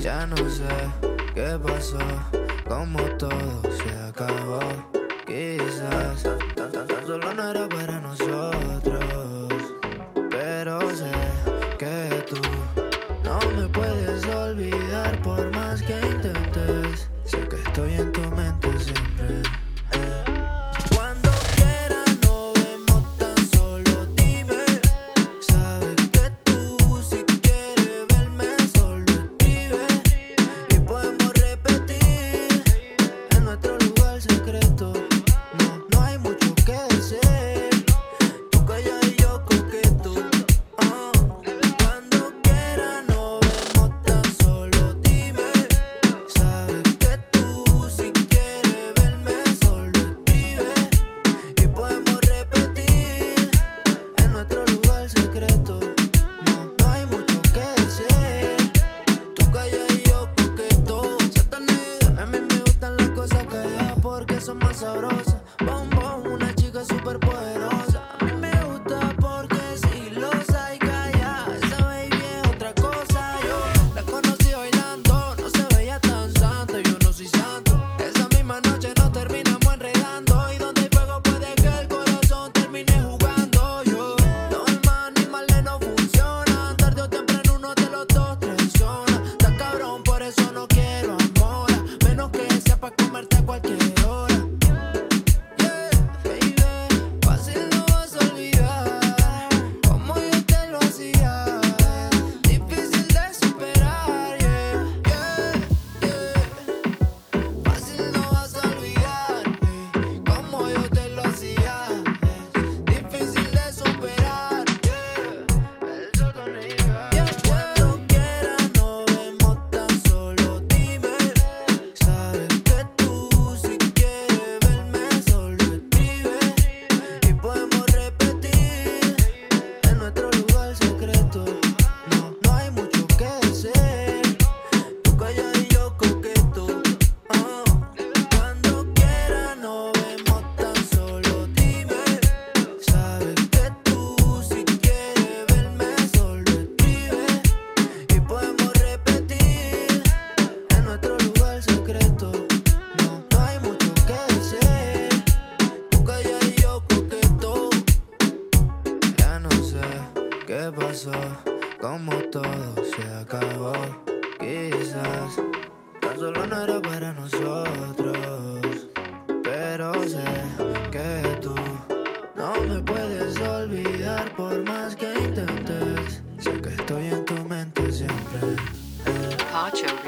Ya no sé qué pasó, como todo se acabó. Quizás solo no era para nosotros. sabrosa. Una chica súper poderosa. pasó, como todo se acabó. Quizás tan solo no era para nosotros, pero sé que tú no me puedes olvidar por más que intentes. Sé que estoy en tu mente siempre. Pacho